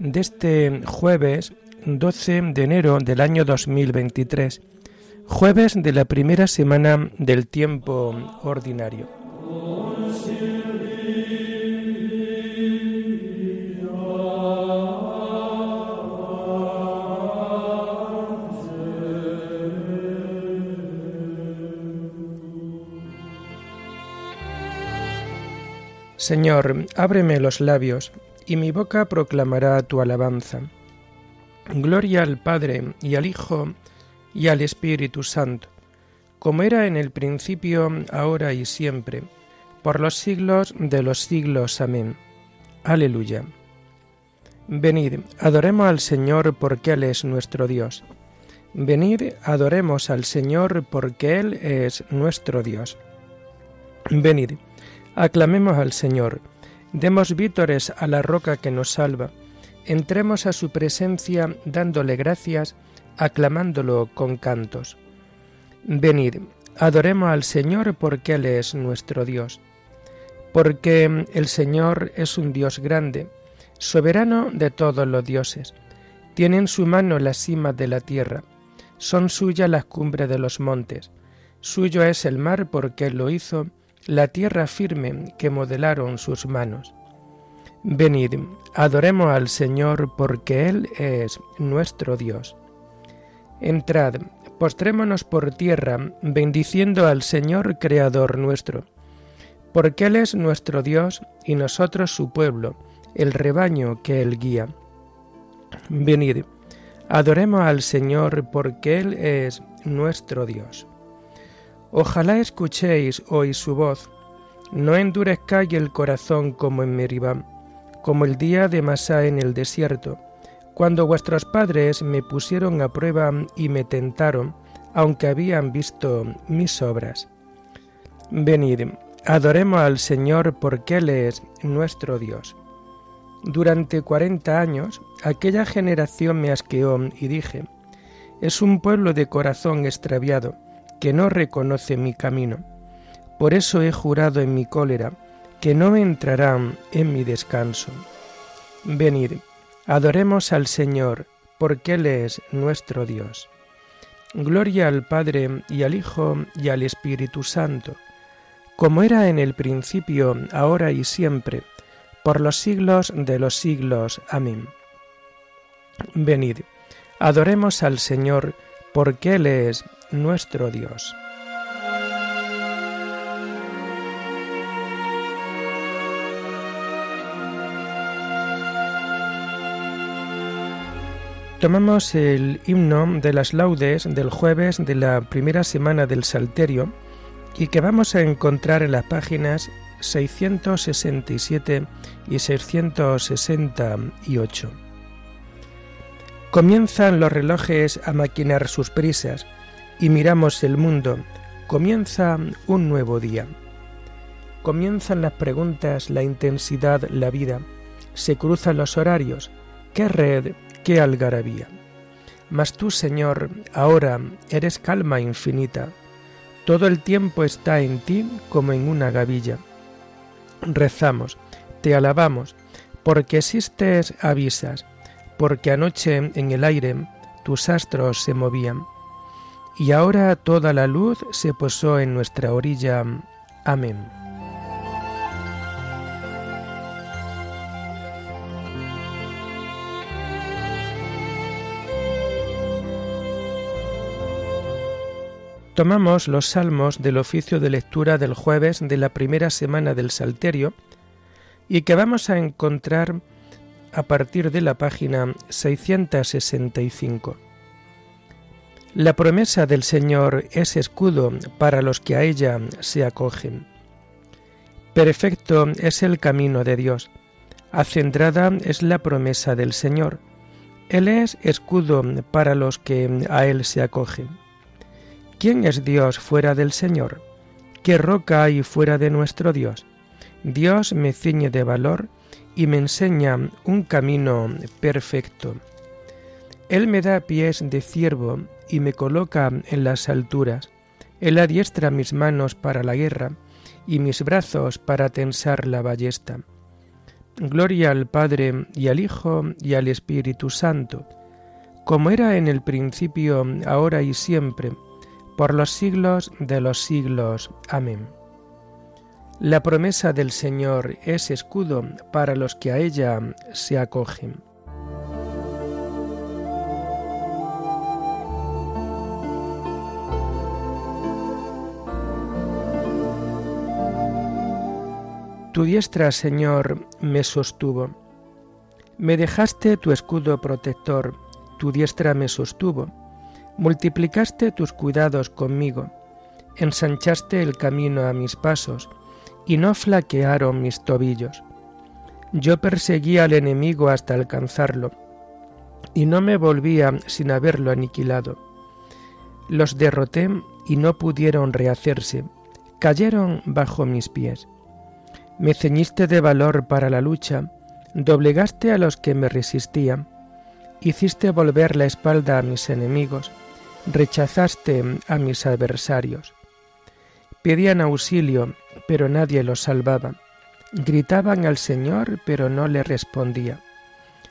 de este jueves 12 de enero del año 2023, jueves de la primera semana del tiempo ordinario. Señor, ábreme los labios, y mi boca proclamará tu alabanza. Gloria al Padre, y al Hijo, y al Espíritu Santo, como era en el principio, ahora y siempre, por los siglos de los siglos. Amén. Aleluya. Venid, adoremos al Señor porque Él es nuestro Dios. Venid, adoremos al Señor porque Él es nuestro Dios. Venid, Aclamemos al Señor, demos vítores a la roca que nos salva, entremos a su presencia dándole gracias, aclamándolo con cantos. Venid, adoremos al Señor porque Él es nuestro Dios, porque el Señor es un Dios grande, soberano de todos los dioses, tiene en su mano la cima de la tierra, son suyas las cumbres de los montes, suyo es el mar porque Él lo hizo, la tierra firme que modelaron sus manos. Venid, adoremos al Señor porque Él es nuestro Dios. Entrad, postrémonos por tierra, bendiciendo al Señor Creador nuestro, porque Él es nuestro Dios y nosotros su pueblo, el rebaño que Él guía. Venid, adoremos al Señor porque Él es nuestro Dios. Ojalá escuchéis hoy su voz, no endurezcáis el corazón como en Meribá, como el día de Masá en el desierto, cuando vuestros padres me pusieron a prueba y me tentaron, aunque habían visto mis obras. Venid, adoremos al Señor porque Él es nuestro Dios. Durante cuarenta años aquella generación me asqueó y dije, es un pueblo de corazón extraviado, que no reconoce mi camino. Por eso he jurado en mi cólera que no entrarán en mi descanso. Venid, adoremos al Señor, porque Él es nuestro Dios. Gloria al Padre y al Hijo y al Espíritu Santo, como era en el principio, ahora y siempre, por los siglos de los siglos. Amén. Venid, adoremos al Señor, porque Él es nuestro Dios. Tomamos el himno de las laudes del jueves de la primera semana del Salterio y que vamos a encontrar en las páginas 667 y 668. Comienzan los relojes a maquinar sus prisas y miramos el mundo, comienza un nuevo día. Comienzan las preguntas, la intensidad, la vida. Se cruzan los horarios. ¡Qué red, qué algarabía! Mas tú, Señor, ahora eres calma infinita. Todo el tiempo está en ti como en una gavilla. Rezamos, te alabamos, porque existes avisas, porque anoche en el aire tus astros se movían y ahora toda la luz se posó en nuestra orilla. Amén. Tomamos los salmos del oficio de lectura del jueves de la primera semana del Salterio y que vamos a encontrar a partir de la página 665. La promesa del Señor es escudo para los que a ella se acogen. Perfecto es el camino de Dios, acendrada es la promesa del Señor, Él es escudo para los que a Él se acogen. ¿Quién es Dios fuera del Señor? ¿Qué roca hay fuera de nuestro Dios? Dios me ciñe de valor y me enseña un camino perfecto. Él me da pies de ciervo y me coloca en las alturas. Él adiestra mis manos para la guerra y mis brazos para tensar la ballesta. Gloria al Padre y al Hijo y al Espíritu Santo, como era en el principio, ahora y siempre, por los siglos de los siglos. Amén. La promesa del Señor es escudo para los que a ella se acogen. Tu diestra, Señor, me sostuvo. Me dejaste tu escudo protector, tu diestra me sostuvo. Multiplicaste tus cuidados conmigo, ensanchaste el camino a mis pasos, y no flaquearon mis tobillos. Yo perseguí al enemigo hasta alcanzarlo, y no me volvía sin haberlo aniquilado. Los derroté y no pudieron rehacerse, cayeron bajo mis pies. Me ceñiste de valor para la lucha, doblegaste a los que me resistían, hiciste volver la espalda a mis enemigos, rechazaste a mis adversarios. Pedían auxilio, pero nadie los salvaba. Gritaban al Señor, pero no le respondía.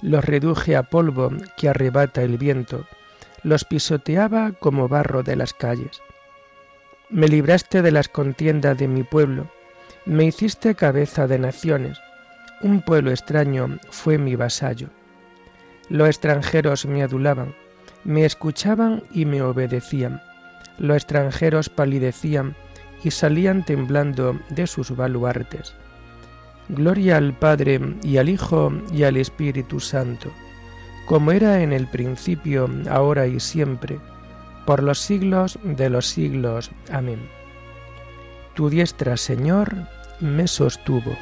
Los reduje a polvo que arrebata el viento, los pisoteaba como barro de las calles. Me libraste de las contiendas de mi pueblo, me hiciste cabeza de naciones, un pueblo extraño fue mi vasallo. Los extranjeros me adulaban, me escuchaban y me obedecían. Los extranjeros palidecían y salían temblando de sus baluartes. Gloria al Padre y al Hijo y al Espíritu Santo, como era en el principio, ahora y siempre, por los siglos de los siglos. Amén. Tu diestra, Señor, me sostuvo.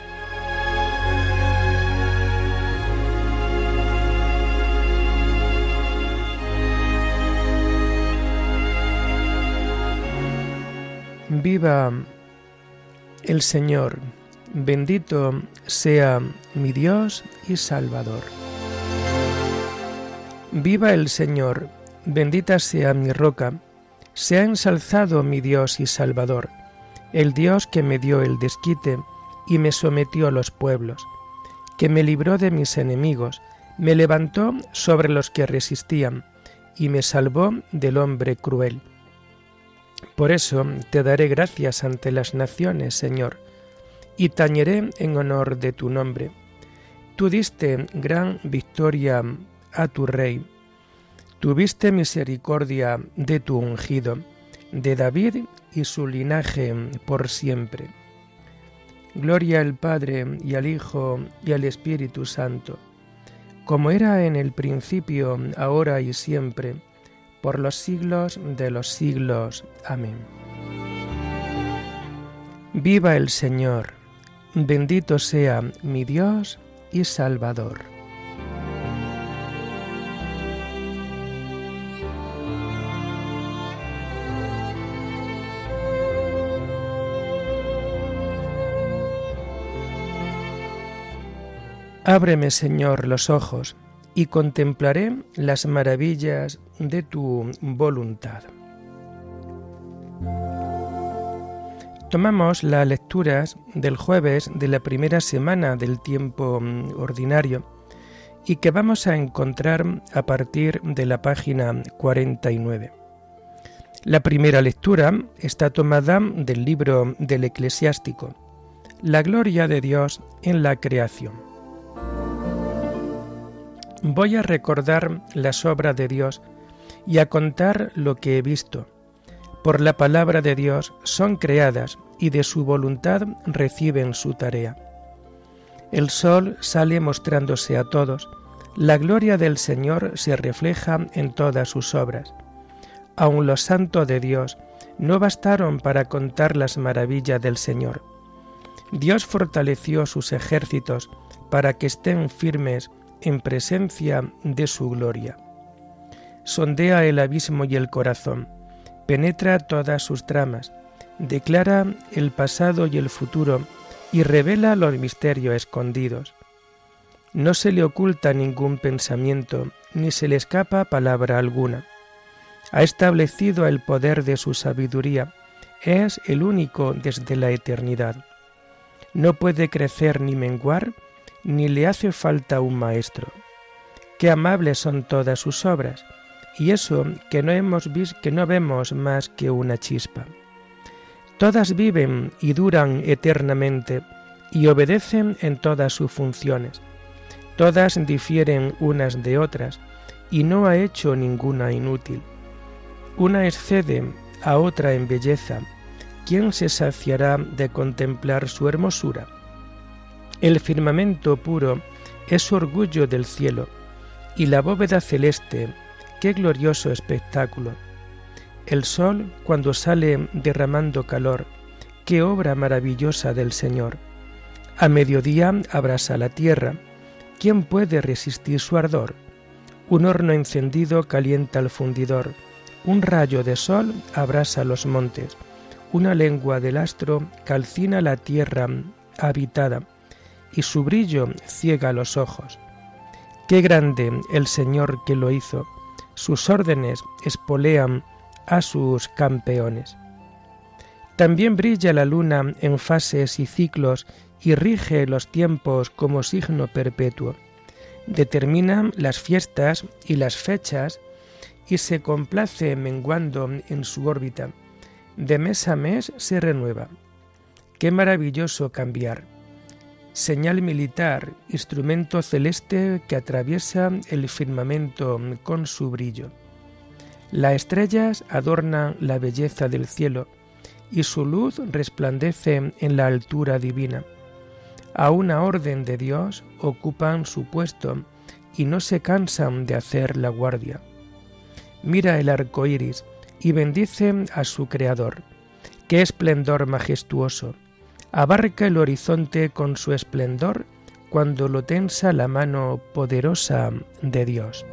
Viva el Señor, bendito sea mi Dios y Salvador. Viva el Señor, bendita sea mi roca, sea ensalzado mi Dios y Salvador el Dios que me dio el desquite y me sometió a los pueblos, que me libró de mis enemigos, me levantó sobre los que resistían, y me salvó del hombre cruel. Por eso te daré gracias ante las naciones, Señor, y tañeré en honor de tu nombre. Tú diste gran victoria a tu rey, tuviste misericordia de tu ungido, de David y su linaje por siempre. Gloria al Padre y al Hijo y al Espíritu Santo, como era en el principio, ahora y siempre, por los siglos de los siglos. Amén. Viva el Señor, bendito sea mi Dios y Salvador. Ábreme, Señor, los ojos, y contemplaré las maravillas de tu voluntad. Tomamos las lecturas del jueves de la primera semana del tiempo mm, ordinario y que vamos a encontrar a partir de la página 49. La primera lectura está tomada del libro del eclesiástico, La gloria de Dios en la creación. Voy a recordar las obras de Dios y a contar lo que he visto. Por la palabra de Dios son creadas y de su voluntad reciben su tarea. El sol sale mostrándose a todos, la gloria del Señor se refleja en todas sus obras. Aun los santos de Dios no bastaron para contar las maravillas del Señor. Dios fortaleció sus ejércitos para que estén firmes en presencia de su gloria. Sondea el abismo y el corazón, penetra todas sus tramas, declara el pasado y el futuro y revela los misterios escondidos. No se le oculta ningún pensamiento, ni se le escapa palabra alguna. Ha establecido el poder de su sabiduría, es el único desde la eternidad. No puede crecer ni menguar, ni le hace falta un maestro. Qué amables son todas sus obras, y eso que no hemos visto que no vemos más que una chispa. Todas viven y duran eternamente y obedecen en todas sus funciones. Todas difieren unas de otras y no ha hecho ninguna inútil. Una excede a otra en belleza. ¿Quién se saciará de contemplar su hermosura? El firmamento puro es orgullo del cielo y la bóveda celeste, qué glorioso espectáculo. El sol cuando sale derramando calor, qué obra maravillosa del Señor. A mediodía abrasa la tierra, ¿quién puede resistir su ardor? Un horno encendido calienta el fundidor, un rayo de sol abrasa los montes, una lengua del astro calcina la tierra habitada, y su brillo ciega los ojos. Qué grande el Señor que lo hizo, sus órdenes espolean a sus campeones. También brilla la luna en fases y ciclos y rige los tiempos como signo perpetuo. Determina las fiestas y las fechas y se complace menguando en su órbita. De mes a mes se renueva. Qué maravilloso cambiar señal militar, instrumento celeste que atraviesa el firmamento con su brillo. Las estrellas adornan la belleza del cielo y su luz resplandece en la altura divina. A una orden de Dios ocupan su puesto y no se cansan de hacer la guardia. Mira el arco iris y bendice a su Creador. ¡Qué esplendor majestuoso! Abarca el horizonte con su esplendor cuando lo tensa la mano poderosa de Dios.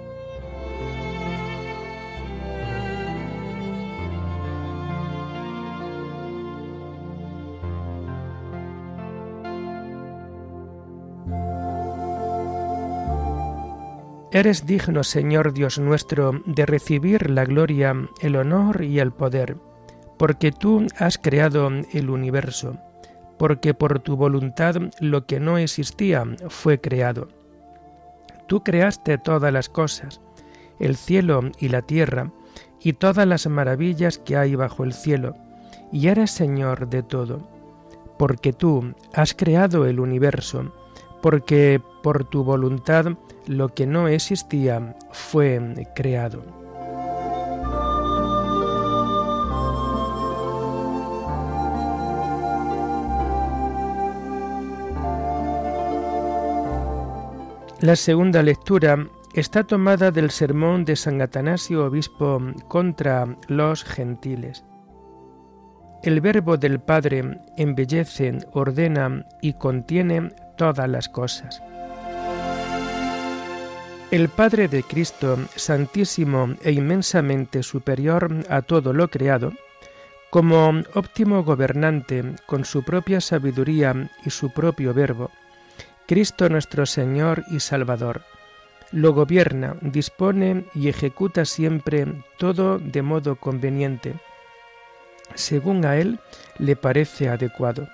Eres digno, Señor Dios nuestro, de recibir la gloria, el honor y el poder, porque tú has creado el universo porque por tu voluntad lo que no existía fue creado. Tú creaste todas las cosas, el cielo y la tierra, y todas las maravillas que hay bajo el cielo, y eres Señor de todo, porque tú has creado el universo, porque por tu voluntad lo que no existía fue creado. La segunda lectura está tomada del sermón de San Atanasio Obispo contra los gentiles. El verbo del Padre embellece, ordena y contiene todas las cosas. El Padre de Cristo, santísimo e inmensamente superior a todo lo creado, como óptimo gobernante con su propia sabiduría y su propio verbo, Cristo nuestro Señor y Salvador. Lo gobierna, dispone y ejecuta siempre todo de modo conveniente, según a Él le parece adecuado.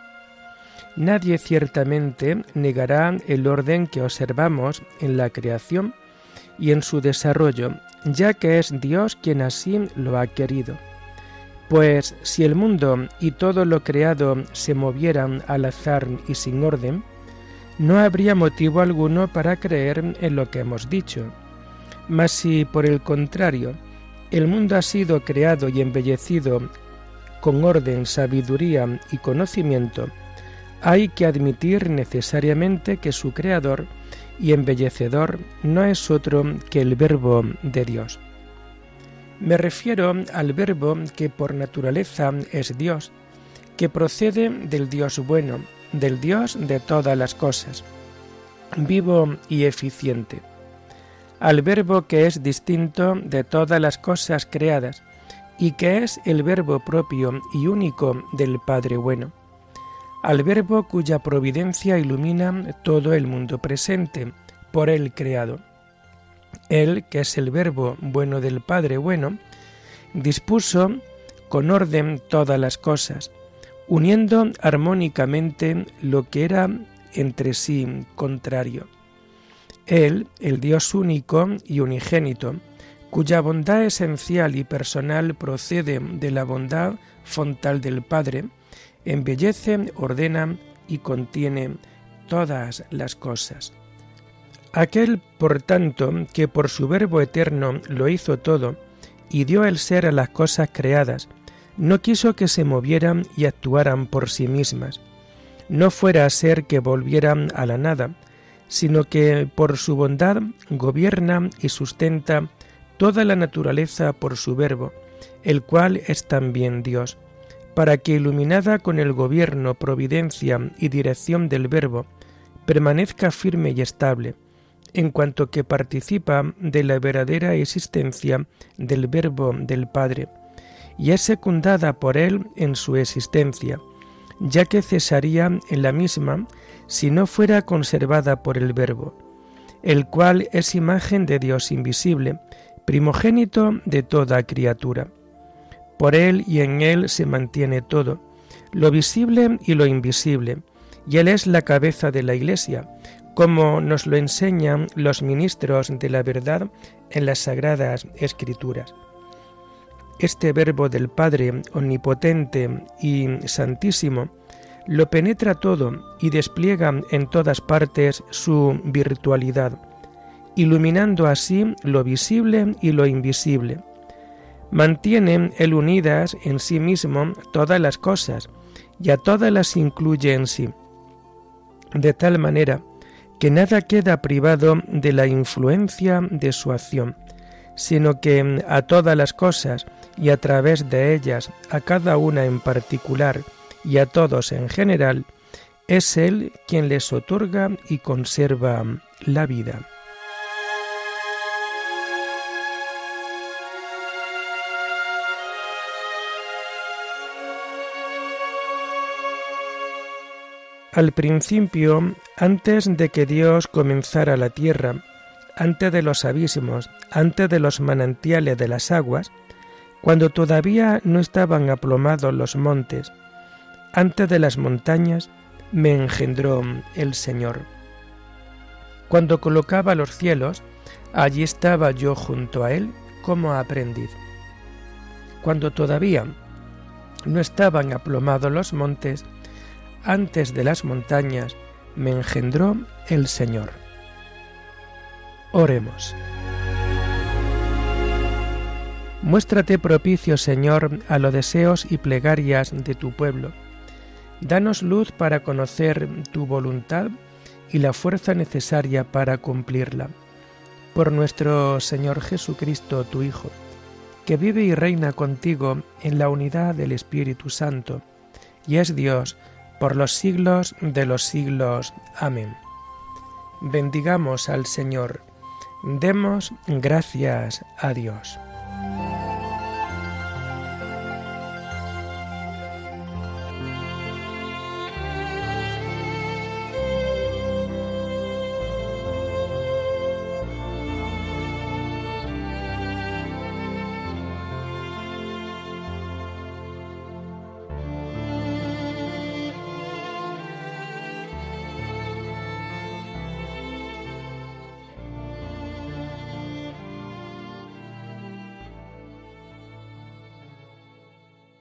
Nadie ciertamente negará el orden que observamos en la creación y en su desarrollo, ya que es Dios quien así lo ha querido. Pues si el mundo y todo lo creado se movieran al azar y sin orden, no habría motivo alguno para creer en lo que hemos dicho. Mas si, por el contrario, el mundo ha sido creado y embellecido con orden, sabiduría y conocimiento, hay que admitir necesariamente que su creador y embellecedor no es otro que el Verbo de Dios. Me refiero al Verbo que por naturaleza es Dios, que procede del Dios bueno, del Dios de todas las cosas. vivo y eficiente, al verbo que es distinto de todas las cosas creadas y que es el verbo propio y único del Padre bueno, al verbo cuya providencia ilumina todo el mundo presente, por él creado. Él, que es el verbo bueno del Padre bueno, dispuso con orden todas las cosas, uniendo armónicamente lo que era entre sí contrario. Él, el Dios único y unigénito, cuya bondad esencial y personal procede de la bondad fontal del Padre, embellece, ordena y contiene todas las cosas. Aquel, por tanto, que por su verbo eterno lo hizo todo, y dio el ser a las cosas creadas, no quiso que se movieran y actuaran por sí mismas, no fuera a ser que volvieran a la nada, sino que por su bondad gobierna y sustenta toda la naturaleza por su verbo, el cual es también Dios, para que iluminada con el gobierno, providencia y dirección del verbo, permanezca firme y estable, en cuanto que participa de la verdadera existencia del verbo del Padre, y es secundada por él en su existencia, ya que cesaría en la misma si no fuera conservada por el Verbo, el cual es imagen de Dios invisible, primogénito de toda criatura. Por Él y en Él se mantiene todo, lo visible y lo invisible, y Él es la cabeza de la Iglesia, como nos lo enseñan los ministros de la verdad en las sagradas escrituras. Este verbo del Padre omnipotente y santísimo lo penetra todo y despliega en todas partes su virtualidad, iluminando así lo visible y lo invisible. Mantiene él unidas en sí mismo todas las cosas y a todas las incluye en sí, de tal manera que nada queda privado de la influencia de su acción, sino que a todas las cosas y a través de ellas, a cada una en particular y a todos en general, es Él quien les otorga y conserva la vida. Al principio, antes de que Dios comenzara la tierra, antes de los abismos, antes de los manantiales de las aguas, cuando todavía no estaban aplomados los montes, antes de las montañas, me engendró el Señor. Cuando colocaba los cielos, allí estaba yo junto a Él como aprendiz. Cuando todavía no estaban aplomados los montes, antes de las montañas, me engendró el Señor. Oremos. Muéstrate propicio, Señor, a los deseos y plegarias de tu pueblo. Danos luz para conocer tu voluntad y la fuerza necesaria para cumplirla. Por nuestro Señor Jesucristo, tu Hijo, que vive y reina contigo en la unidad del Espíritu Santo, y es Dios por los siglos de los siglos. Amén. Bendigamos al Señor Demos gracias a Dios.